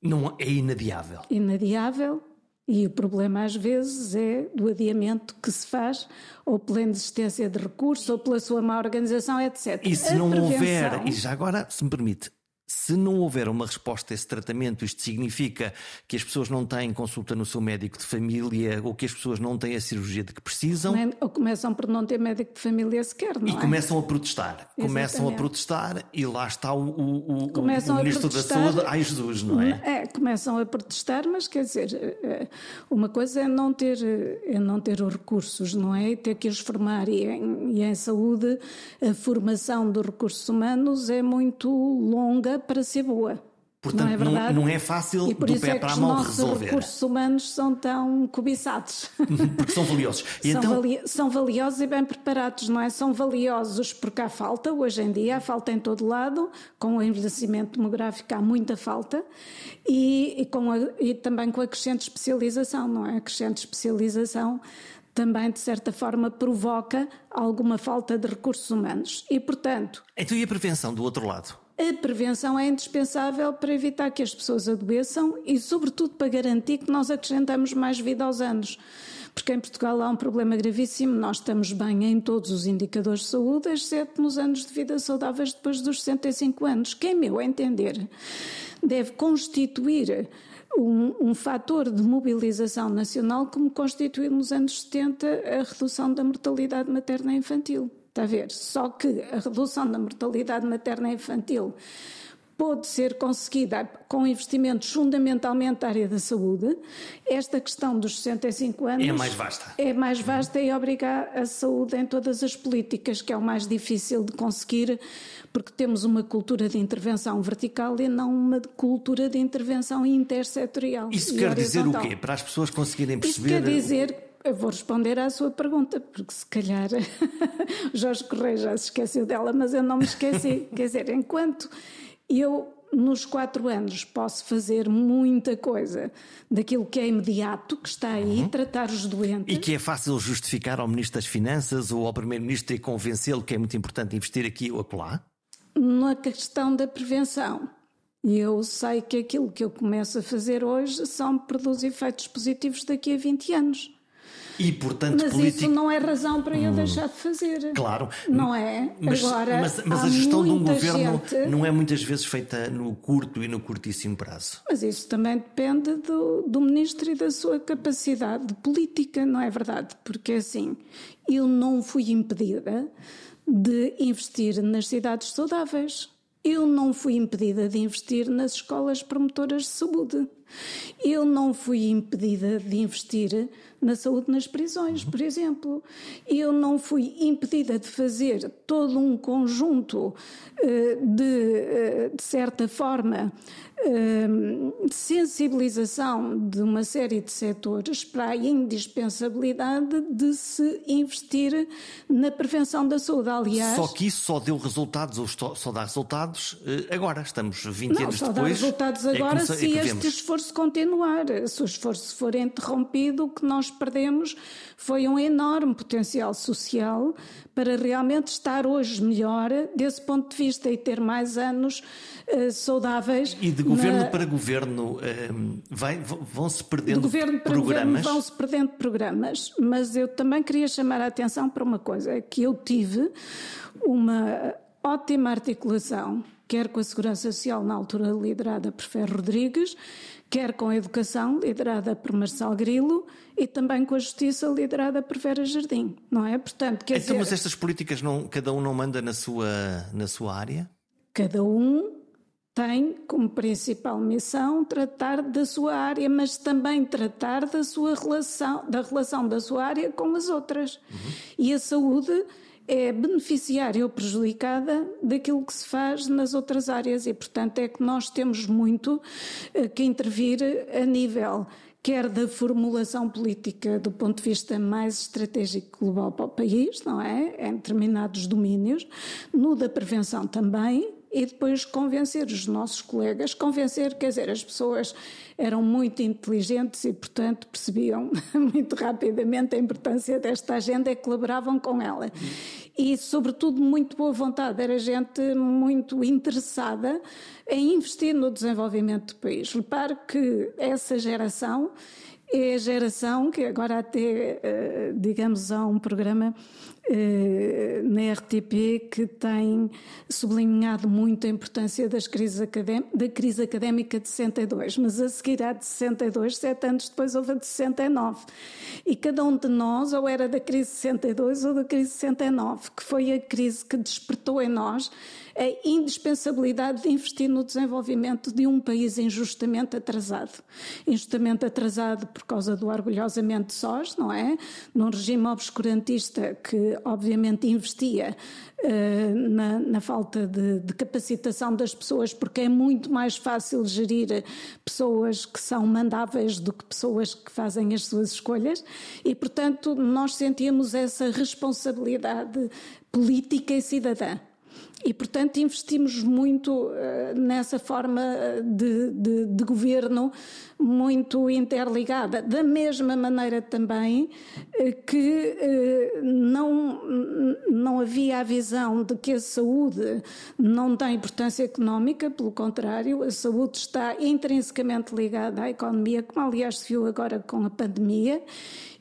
Não é inadiável. inadiável, e o problema às vezes é do adiamento que se faz, ou pela inexistência de recursos, ou pela sua má organização, etc. E se A não prevenção- houver, e já agora, se me permite, se não houver uma resposta a esse tratamento, isto significa que as pessoas não têm consulta no seu médico de família ou que as pessoas não têm a cirurgia de que precisam Ou começam por não ter médico de família sequer, não e é? começam a protestar. Começam a Exatamente. protestar e lá está o, o- o- Começam o Ministro da. Saúde, ai Jesus, não é? É, começam a protestar, mas quer dizer, eh, uma coisa é não ter, eh, é não ter os recursos, não é? E ter que os formar. E em, e em saúde, a formação dos recursos humanos é muito longa para ser boa. Portanto, não é não- verdade? não é fácil e por do isso pé é que para a os mão nossos resolver. recursos humanos são tão cobiçados. Porque são valiosos. São, então, vali- são valiosos e bem preparados, não é? São valiosos porque há falta, hoje em dia há falta em todo lado, com o envelhecimento demográfico há muita falta, e, e com a- e também com a crescente especialização, não é? A crescente especialização também, de certa forma, provoca alguma falta de recursos humanos. E, portanto, então e a prevenção do outro lado? A prevenção é indispensável para evitar que as pessoas adoeçam e, sobretudo, para garantir que nós acrescentamos mais vida aos anos. Porque em Portugal há um problema gravíssimo, nós estamos bem em todos os indicadores de saúde, exceto nos anos de vida saudáveis depois dos 65 anos, que, em meu entender, deve constituir um, um fator de mobilização nacional como constituiu nos anos 70 a redução da mortalidade materna e infantil. Está a ver? Só que a redução da mortalidade materna e infantil pode ser conseguida com investimentos fundamentalmente da área da saúde. Esta questão dos 65 anos É mais vasta. é mais vasta e obriga a saúde em todas as políticas, que é o mais difícil de conseguir, porque temos uma cultura de intervenção vertical e não uma cultura de intervenção intersetorial. Isso quer dizer o horizontal. quê? Para as pessoas conseguirem Isso perceber. quer dizer, eu vou responder à sua pergunta, porque se calhar Jorge Correia já se esqueceu dela, mas eu não me esqueci. quer dizer, enquanto eu nos quatro anos posso fazer muita coisa daquilo que é imediato, que está aí, tratar os doentes. E que é fácil justificar ao Ministro das Finanças ou ao Primeiro-Ministro e convencê-lo que é muito importante investir aqui ou acolá? na questão da prevenção. E eu sei que aquilo que eu começo a fazer hoje me produz efeitos positivos daqui a 20 anos. E, portanto, mas político... isso não é razão para eu hum, deixar de fazer. Claro. Não é? Mas, Agora, mas, mas a gestão de um governo gente... não é muitas vezes feita no curto e no curtíssimo prazo. Mas isso também depende do, do ministro e da sua capacidade política, não é verdade? Porque assim, eu não fui impedida de investir nas cidades saudáveis. Eu não fui impedida de investir nas escolas promotoras de saúde. Eu não fui impedida de investir na saúde nas prisões, por exemplo. Eu não fui impedida de fazer todo um conjunto eh, de, eh, de certa forma, de sensibilização de uma série de setores para a indispensabilidade de se investir na prevenção da saúde. Aliás, só que isso só deu resultados, ou só dá resultados eh, agora. Estamos 20 não, anos só depois. Dá resultados é agora é se é este esforço continuar. Se o esforço for interrompido, o que nós perdemos foi um enorme potencial social para realmente estar hoje melhor desse ponto de vista e ter mais anos uh, saudáveis. E de governo na... para governo uh, vai, vão-se perdendo de governo para programas? Vão-se perdendo programas, mas eu também queria chamar a atenção para uma coisa, é que eu tive uma ótima articulação, quer com a Segurança Social, na altura liderada por Ferro Rodrigues, quer com a Educação, liderada por Marcelo Grilo, e também com a Justiça, liderada por Vera Jardim, não é? Portanto, quer então, dizer... mas estas políticas, não, cada um não manda na sua, na sua área? Cada um tem como principal missão tratar da sua área, mas também tratar da sua relação, da relação da sua área com as outras. Uhum. E a saúde é beneficiária ou prejudicada daquilo que se faz nas outras áreas e, portanto, é que nós temos muito eh, que intervir a nível quer da formulação política do ponto de vista mais estratégico global para o país, não é? Em determinados domínios, no da prevenção também, e depois convencer os nossos colegas, convencer, quer dizer, as pessoas eram muito inteligentes e, portanto, percebiam muito rapidamente a importância desta agenda e colaboravam com ela. E, sobretudo, muito boa vontade, era gente muito interessada em investir no desenvolvimento do país. Repare que essa geração é a geração que agora até, eh, digamos, há um programa eh, na RTP que tem sublinhado muito a importância das crises da crise académica de 62, mas a seguir à de 62, sete anos depois houve a de 69. E cada um de nós ou era da crise de 62 ou da crise de 69, que foi a crise que despertou em nós a indispensabilidade de investir no desenvolvimento de um país injustamente atrasado. Injustamente atrasado por causa do orgulhosamente sós, não é? Num regime obscurantista que, obviamente, investia uh, na, na, falta de, de capacitação das pessoas, porque é muito mais fácil gerir pessoas que são mandáveis do que pessoas que fazem as suas escolhas, e, portanto, nós sentíamos essa responsabilidade política e cidadã. E, portanto, investimos muito uh, nessa forma eh, de, de, de, governo muito interligada. Da mesma maneira também uh, que uh, não, não havia a visão de que a saúde não tem importância económica, pelo contrário, a saúde está intrinsecamente ligada à economia, como aliás se viu agora com a pandemia,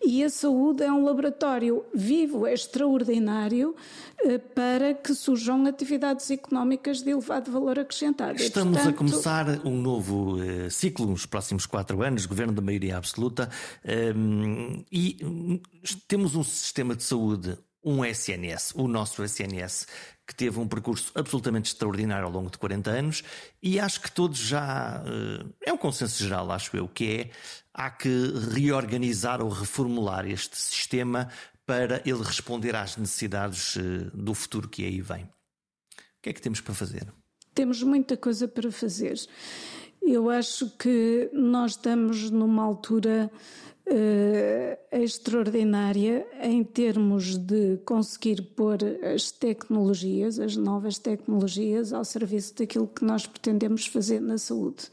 e a saúde é um laboratório vivo, extraordinário, eh, para que surjam atividades económicas de elevado valor acrescentado. Estamos portanto... a começar um novo ciclo nos próximos quatro anos, governo da maioria absoluta, um, ehm, e temos um sistema de saúde um SNS, o nosso SNS, que teve um percurso absolutamente extraordinário ao longo de 40 anos e acho que todos já. Eh, é um consenso geral, acho eu, que é há que reorganizar ou reformular este sistema para ele responder às necessidades eh, do futuro que aí vem. O que é que temos para fazer? Temos muita coisa para fazer. Eu acho que nós estamos numa altura uh, extraordinária em termos de conseguir pôr as tecnologias, as novas tecnologias, ao serviço daquilo que nós pretendemos fazer na saúde.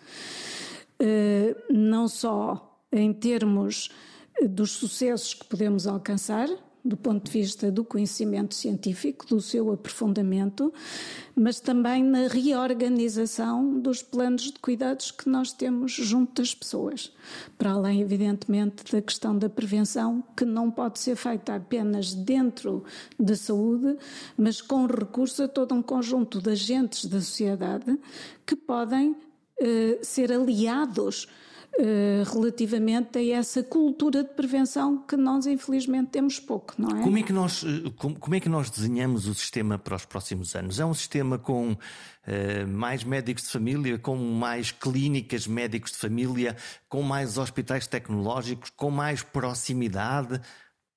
Uh, não só em termos dos sucessos que podemos alcançar, do ponto de vista do conhecimento científico, do seu aprofundamento, mas também na reorganização dos planos de cuidados que nós temos junto das pessoas. Para além, evidentemente, da questão da prevenção, que não pode ser feita apenas dentro da saúde, mas com recurso a todo um conjunto de agentes da sociedade que podem eh, ser aliados relativamente a essa cultura de prevenção que nós infelizmente temos pouco, não é? Como é que nós, eh, como, é que nós desenhamos o sistema para os próximos anos? É um sistema com uh, mais médicos de família, com mais clínicas médicos de família, com mais hospitais tecnológicos, com mais proximidade?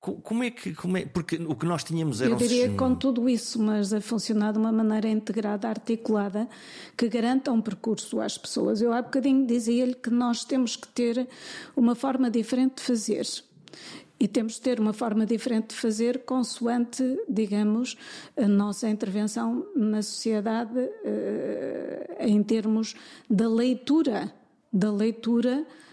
Como é que. Como é, porque o que nós tínhamos era. Eu diria um... com tudo isso, mas a funcionar de uma maneira integrada, articulada, que garanta um percurso às pessoas. Eu há bocadinho dizia-lhe que nós temos que ter uma forma diferente de fazer. E temos de ter uma forma diferente de fazer consoante, digamos, a nossa intervenção na sociedade uh, em termos da leitura, da leitura eh,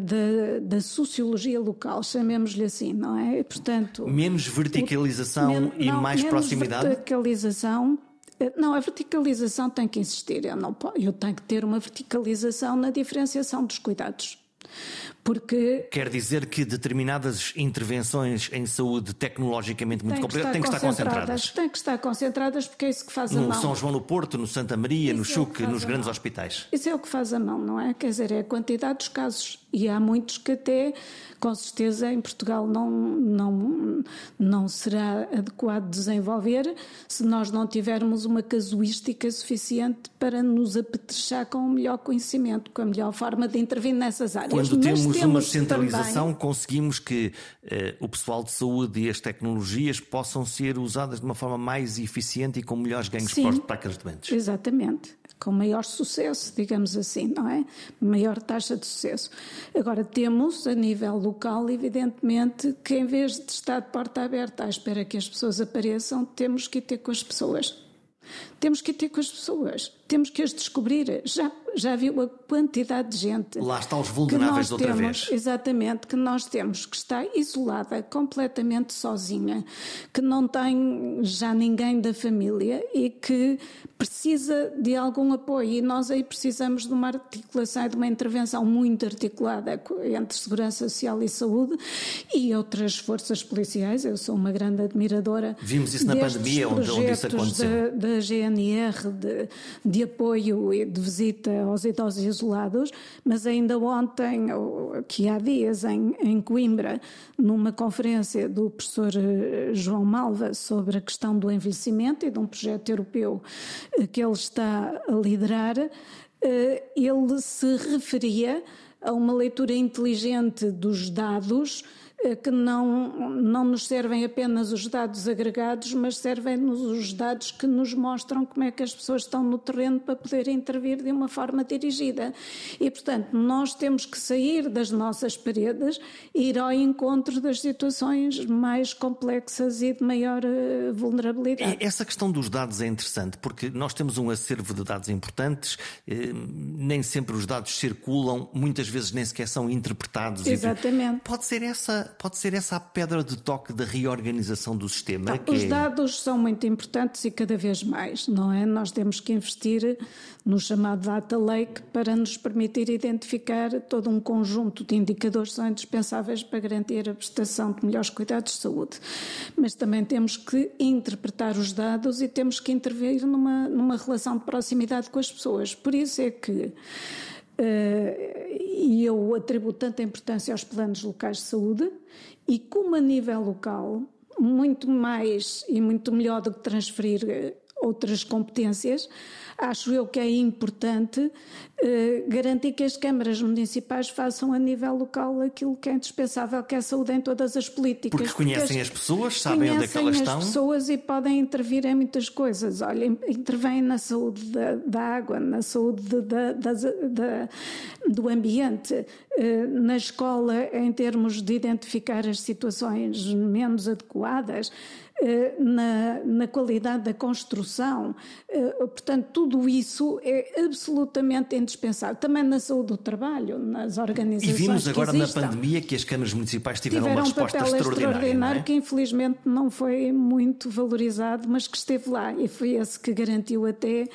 da, da, sociologia local, chamemos-lhe assim, não é? Portanto, menos verticalização o, e não, mais menos proximidade. Verticalização. Eh, não, a verticalização tem que existir. Eu, não, eu tenho que ter uma verticalização na diferenciação dos cuidados. Porque Quer dizer que determinadas intervenções em saúde tecnologicamente muito complicadas têm que estar concentradas. Têm que estar concentradas porque é isso que faz no a mão. No São João no Porto, no Santa Maria, isso no Chuc, é nos grandes mão. hospitais. Isso é o que faz a mão, não é? Quer dizer, é a quantidade dos casos. E há muitos que até, com certeza, em Portugal não, não, não será adequado desenvolver se nós não tivermos uma casuística suficiente para nos apetrechar com o melhor conhecimento, com a melhor forma de intervir nessas áreas. Quando temos, temos uma centralização, também... conseguimos que eh, o pessoal de saúde e as tecnologias possam ser usadas de uma forma mais eficiente e com melhores ganhos Sim, para aqueles doentes. Exatamente com maior sucesso, digamos assim, não é? Maior taxa de sucesso. Agora, temos, a nível local, evidentemente, que em vez de estar de porta aberta à espera que as pessoas apareçam, temos que ir ter com as pessoas. Temos que ir ter com as pessoas, temos que as descobrir. Já já viu a quantidade de gente. Lá está os vulneráveis outra temos, vez. Exatamente, que nós temos, que está isolada, completamente sozinha, que não tem já ninguém da família e que precisa de algum apoio. E nós aí precisamos de uma articulação e de uma intervenção muito articulada entre segurança social e saúde e outras forças policiais. Eu sou uma grande admiradora. Vimos isso na pandemia, onde, onde isso aconteceu. Da, da De, de apoio e de visita aos idosos isolados, mas ainda ontem, que há dias, em, em Coimbra, numa conferência do professor eh, João Malva sobre a questão do envelhecimento e de um projeto europeu eh, que ele está a liderar, eh, ele se referia a uma leitura inteligente dos dados que não, não nos servem apenas os dados agregados, mas servem-nos os dados que nos mostram como é que as pessoas estão no terreno para poder intervir de uma forma dirigida. E, portanto, nós temos que sair das nossas paredes e ir ao encontro das situações mais complexas e de maior eh, vulnerabilidade. Essa questão dos dados é interessante, porque nós temos um acervo de dados importantes, eh, nem sempre os dados circulam, muitas vezes nem sequer são interpretados. Exatamente. Pode ser essa pode ser essa a pedra de toque da reorganização do sistema? Tá, os é... dados são muito importantes e cada vez mais, não é? Nós temos que investir no chamado Data Lake para nos permitir identificar todo um conjunto de indicadores que são indispensáveis para garantir a prestação de melhores cuidados de saúde. Mas também temos que interpretar os dados e temos que intervir numa, numa relação de proximidade com as pessoas. Por isso é que Uh, e eu atribuo tanta importância aos planos locais de saúde e como a nível local, muito mais e muito melhor do que transferir eh, outras competências, acho eu que é importante eh, garantir que as câmaras municipais façam a nível local aquilo que é indispensável, que é a saúde em todas as políticas. Porque conhecem porque as, as, pessoas, sabem onde é que elas estão. Conhecem as pessoas e podem intervir em muitas coisas. Olha, intervêm na saúde da, da água, na saúde da, da, da, do ambiente, eh, na escola em termos de identificar as situações menos adequadas na, na qualidade da construção. Eh, portanto, tudo isso é absolutamente indispensável. Também na saúde do trabalho, nas organizações. E vimos agora na pandemia que as câmaras municipais tiveram, tiveram uma resposta um papel extraordinária. É? extraordinário é? que infelizmente não foi muito valorizado, mas que esteve lá e foi esse que garantiu até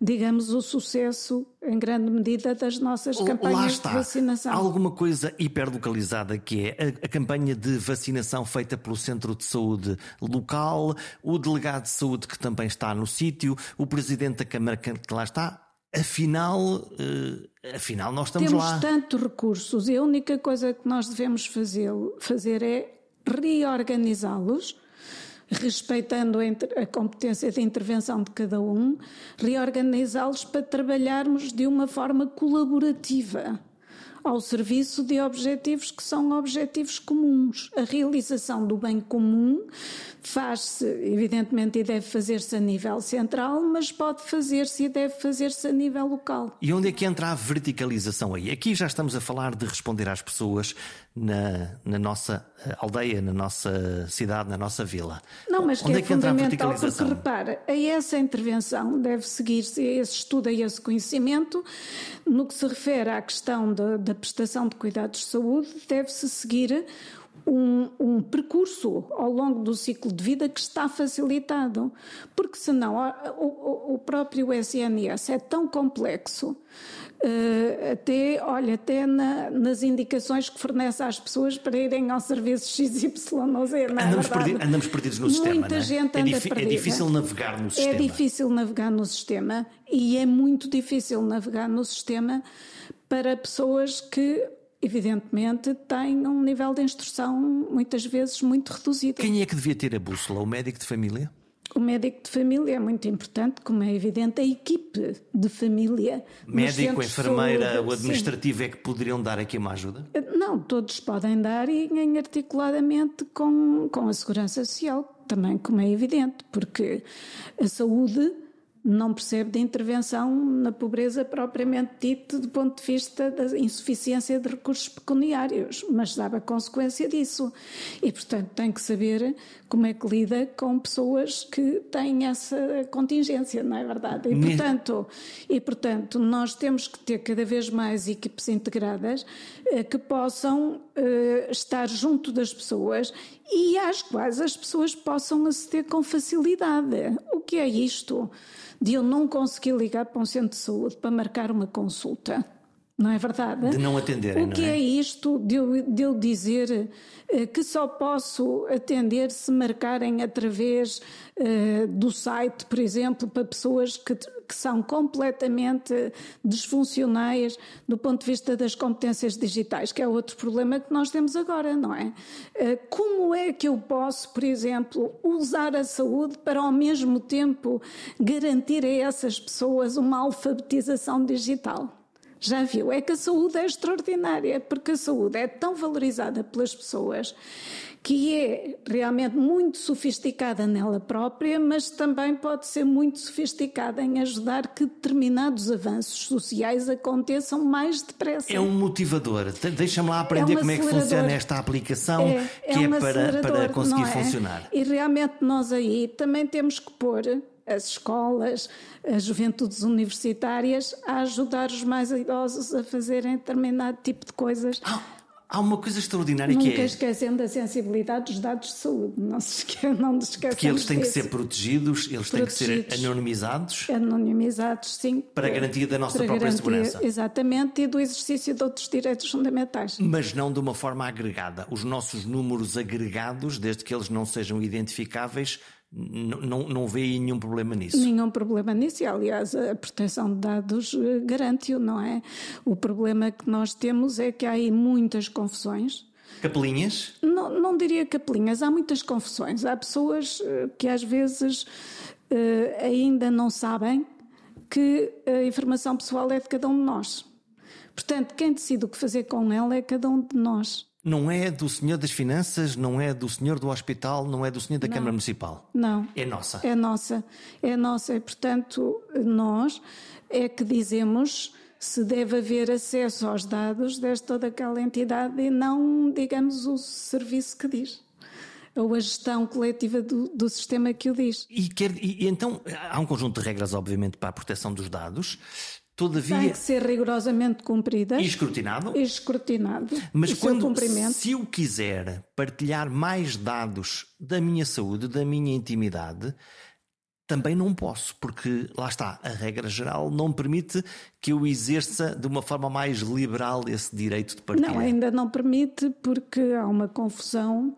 digamos, o sucesso, em grande medida, das nossas campanhas de vacinação. Há alguma coisa hiperlocalizada que é a, a, campanha de vacinação feita pelo Centro de Saúde local, o delegado de saúde que também está no sítio, o presidente da Câmara que lá está. Afinal, uh, afinal nós estamos Temos lá. Temos tantos recursos e a única coisa que nós devemos fazer, fazer é reorganizá-los respeitando a competência de intervenção de cada um, reorganizá-los para trabalharmos de uma forma colaborativa ao serviço de objetivos que são objetivos comuns. A realização do bem comum faz-se, evidentemente, e deve fazer-se a nível central, mas pode fazer-se e deve fazer-se a nível local. E onde é que entra a verticalização aí? Aqui já estamos a falar de responder às pessoas na, na nossa eh, aldeia, na nossa cidade, na nossa vila. Não, mas onde que é, é que fundamental, porque repara, a essa intervenção deve seguir-se esse estudo, a esse conhecimento, no que se refere à questão da prestação de cuidados de saúde, deve-se seguir um, um, percurso ao longo do ciclo de vida que está facilitado, porque senão o, o próprio SNS é tão complexo, uh, até, olha, até na, nas indicações que fornece às pessoas para irem ao serviço XYZ, não é andamos, andamos perdidos no sistema, Muita é? gente é anda é perdida. É difícil navegar no sistema. É difícil navegar no sistema e é muito difícil navegar no sistema para pessoas que evidentemente, têm um nível de instrução muitas vezes muito reduzido. Quem é que devia ter a bússola? O médico de família? O médico de família é muito importante, como é evidente, a equipe de família. Médico, enfermeira, o administrativo sim. é que poderiam dar aqui uma ajuda? Não, todos podem dar e em articuladamente com, com a segurança social, também, como é evidente, porque a saúde não percebe de intervenção na pobreza propriamente dita do ponto de vista da insuficiência de recursos pecuniários, mas sabe a consequência disso. E, portanto, tem que saber como é que lida com pessoas que têm essa contingência, não é verdade? E, portanto, e, portanto nós temos que ter cada vez mais equipes integradas eh, que possam eh, estar junto das pessoas e às quais as pessoas possam aceder com facilidade. O que é isto? de eu não conseguir ligar para um centro de saúde para marcar uma consulta. Não é verdade? De não atenderem, O que é? é? isto de eu, de eu dizer uh, que só posso atender se marcarem através uh, do site, por exemplo, para pessoas que, que são completamente disfuncionais do ponto de vista das competências digitais, que é outro problema que nós temos agora, não é? Uh, como é que eu posso, por exemplo, usar a saúde para ao mesmo tempo garantir a essas pessoas uma alfabetização digital? Já viu? É que a saúde é extraordinária, porque a saúde é tão valorizada pelas pessoas que é realmente muito sofisticada nela própria, mas também pode ser muito sofisticada em ajudar que determinados avanços sociais aconteçam mais depressa. É um motivador. Deixa-me lá aprender é um como é que funciona esta aplicação é, é que é, um para, para conseguir é? funcionar. E realmente nós aí também temos que pôr as escolas, as juventudes universitárias, a ajudar os mais idosos a fazerem determinado tipo de coisas. Há uma coisa extraordinária Nunca que é. Nunca esquecendo a sensibilidade dos dados de saúde. Não se esque... não esqueçamos Porque eles têm disso. que ser protegidos, eles protegidos. têm que ser anonimizados. Anonimizados, sim. Para a garantia da nossa própria garantia, segurança. Exatamente, e do exercício de outros direitos fundamentais. Mas não de uma forma agregada. Os nossos números agregados, desde que eles não sejam identificáveis, não, não vê nenhum problema nisso. Nenhum problema nisso, e aliás, a proteção de dados eh, garante-o, não é? O problema que nós temos é que há aí muitas confusões. Capelinhas? Não, não diria capelinhas, há muitas confusões. Há pessoas eh, que às vezes uh, ainda não sabem que a informação pessoal é de cada um de nós. Portanto, quem decide o que fazer com ela é cada um de nós. Não é do senhor das finanças, não é do senhor do hospital, não é do senhor da não, Câmara Municipal. Não. É nossa. É nossa. É nossa. E, portanto, nós é que dizemos se deve haver acesso aos dados desta ou daquela entidade e não, digamos, o serviço que diz. ou a gestão coletiva do, do sistema que o diz. E, quer, e, e então há um conjunto de regras, obviamente, para a proteção dos dados. Todavia, tem que ser rigorosamente cumprida e escrutinado. E escrutinado. Mas quando, se eu quiser partilhar mais dados da minha saúde, da minha intimidade, também não posso, porque lá está, a regra geral não permite que eu exerça de uma forma mais liberal esse direito de partilha. Não, ainda não permite, porque há uma confusão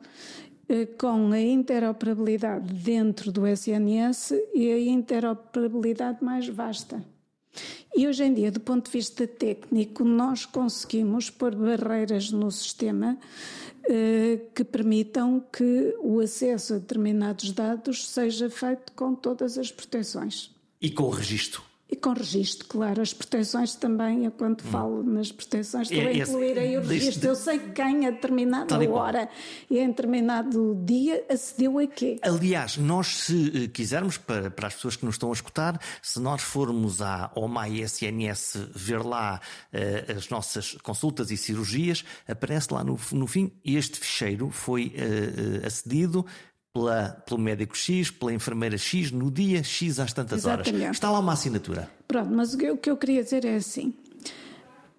eh, com a interoperabilidade dentro do SNS e a interoperabilidade mais vasta. E hoje em dia, do ponto de vista técnico, nós conseguimos pôr barreiras no sistema eh, que permitam que o acesso a determinados dados seja feito com todas as proteções. E com o registro? E com registro, claro. As proteções também, eu quando hum. falo nas proteções, estou é, a incluir aí o registro. Eu sei quem a determinada hora e em determinado dia acedeu a quê. Aliás, nós se eh, quisermos, para, para as pessoas que nos estão a escutar, se nós formos à OMAI SNS ver lá uh, as nossas consultas e cirurgias, aparece lá no, no fim, este ficheiro foi uh, acedido pela, pelo médico X, pela enfermeira X, no dia X às tantas Exatamente. horas. Está lá uma assinatura. Pronto, mas o que eu queria dizer é assim: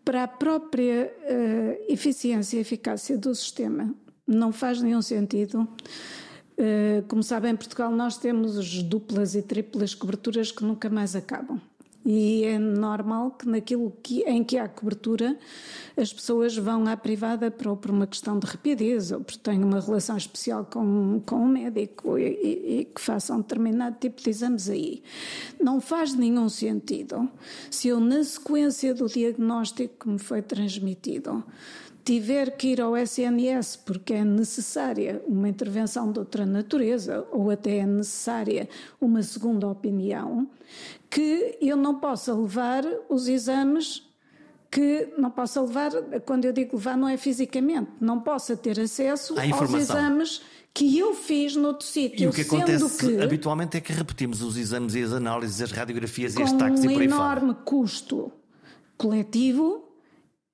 para a própria uh, eficiência e eficácia do sistema, não faz nenhum sentido. Uh, como sabem, em Portugal nós temos duplas e triplas coberturas que nunca mais acabam. E é normal que naquilo que, em que há cobertura as pessoas vão à privada por, por uma questão de rapidez ou porque têm uma relação especial com, com um médico e, e, e, que façam determinado tipo de exames aí. Não faz nenhum sentido se eu, na sequência do diagnóstico que me foi transmitido, tiver que ir ao SNS porque é necessária uma intervenção de outra natureza ou até é necessária uma segunda opinião, que eu não possa levar os exames que não possa levar, quando eu digo levar, não é fisicamente, não possa ter acesso aos exames que eu fiz noutro sítio. E o que acontece que, habitualmente é que repetimos os exames e as análises, as radiografias e as taxas um e por aí fora. Com um enorme custo coletivo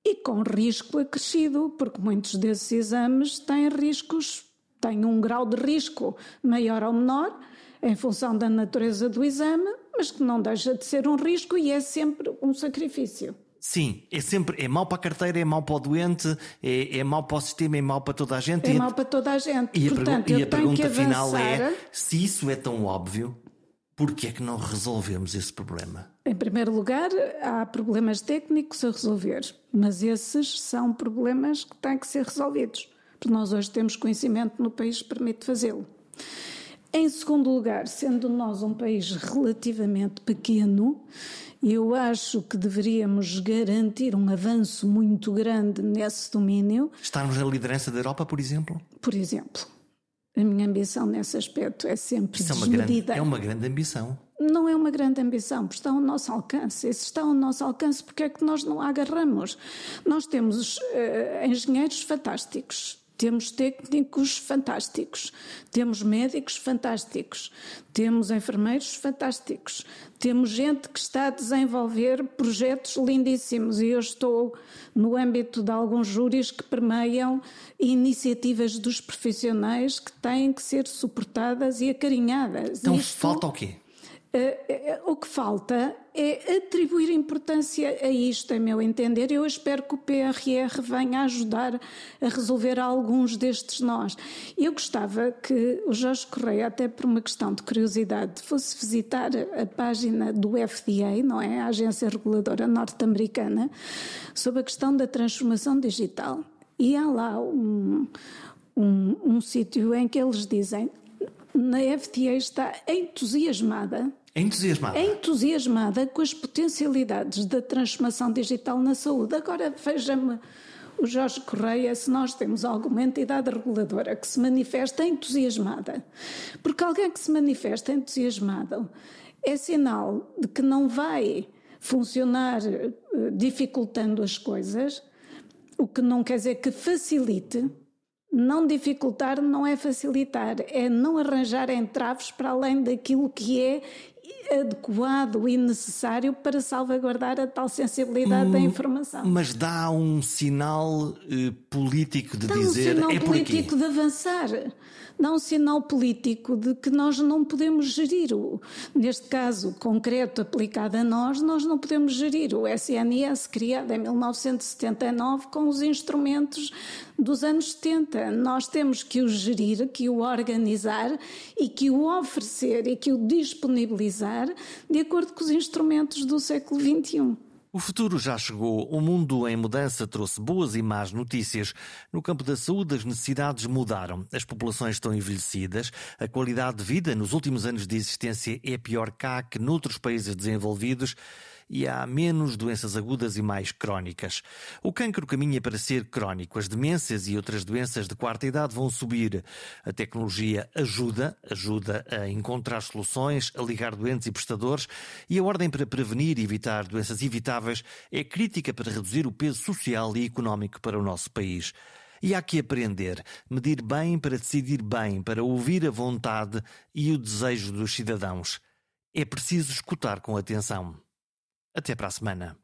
e com risco acrescido, porque muitos desses exames têm riscos, têm um grau de risco maior ou menor, em função da natureza do exame, mas que não deixa de ser um risco e é sempre um sacrifício. Sim, é sempre é mau para a carteira, é mau para o doente, é, é mau para o sistema, é mau para toda a gente. É mau para toda a gente. E Portanto, a, e a pergunta final é: se isso é tão óbvio, por que é que não resolvemos esse problema? Em primeiro lugar, há problemas técnicos a resolver, mas esses são problemas que têm que ser resolvidos, porque nós hoje temos conhecimento no país que permite fazê-lo. Em segundo lugar, sendo nós um país relativamente pequeno, eu acho que deveríamos garantir um avanço muito grande nesse domínio. Estarmos na liderança da Europa, por exemplo? Por exemplo. A minha ambição nesse aspecto é sempre Isso desmedida. É uma, grande, é uma grande ambição. Não é uma grande ambição, porque está ao nosso alcance. E se está ao nosso alcance, porque é que nós não a agarramos? Nós temos uh, engenheiros fantásticos, temos técnicos fantásticos, temos médicos fantásticos, temos enfermeiros fantásticos, temos gente que está a desenvolver projetos lindíssimos e eu estou no âmbito de alguns júris que permeiam iniciativas dos profissionais que têm que ser suportadas e acarinhadas. Então Isto, falta o quê? Uh, uh, o que falta é atribuir importância a isto, a meu entender. Eu espero que o PRR venha ajudar a resolver alguns destes nós. Eu gostava que o Jorge Correia, até por uma questão de curiosidade, fosse visitar a página do FDA, não é? A Agência Reguladora Norte-Americana, sobre a questão da transformação digital. E há lá um, um, um sítio em que eles dizem na FDA está entusiasmada Entusiasmada. Entusiasmada com as potencialidades da transformação digital na saúde. Agora veja-me o Jorge Correia se nós temos alguma entidade reguladora que se manifesta entusiasmada. Porque alguém que se manifesta entusiasmado é sinal de que não vai funcionar eh, dificultando as coisas, o que não quer dizer que facilite. Não dificultar não é facilitar, é não arranjar entraves para além daquilo que é adequado e necessário para salvaguardar a tal sensibilidade hum, da informação. Mas dá um sinal eh, político de dá dizer um sinal é político de avançar dá um sinal político de que nós não podemos gerir o, neste caso concreto aplicado a nós, nós não podemos gerir o SNS criado em 1979 com os instrumentos dos anos 70. Nós temos que o gerir, que o organizar e que o oferecer e que o disponibilizar de acordo com os instrumentos do século XXI. O futuro já chegou. O mundo em mudança trouxe boas e más notícias. No campo da saúde, as necessidades mudaram. As populações estão envelhecidas. A qualidade de vida nos últimos anos de existência é pior cá que noutros países desenvolvidos e há menos doenças agudas e mais crónicas. O cancro caminha para ser crónico. As demências e outras doenças de quarta idade vão subir. A tecnologia ajuda, ajuda a encontrar soluções, a ligar doentes e prestadores e a ordem para prevenir e evitar doenças evitáveis é crítica para reduzir o peso social e económico para o nosso país. E há que aprender, medir bem para decidir bem, para ouvir a vontade e o desejo dos cidadãos. É preciso escutar com atenção. Até para a semana.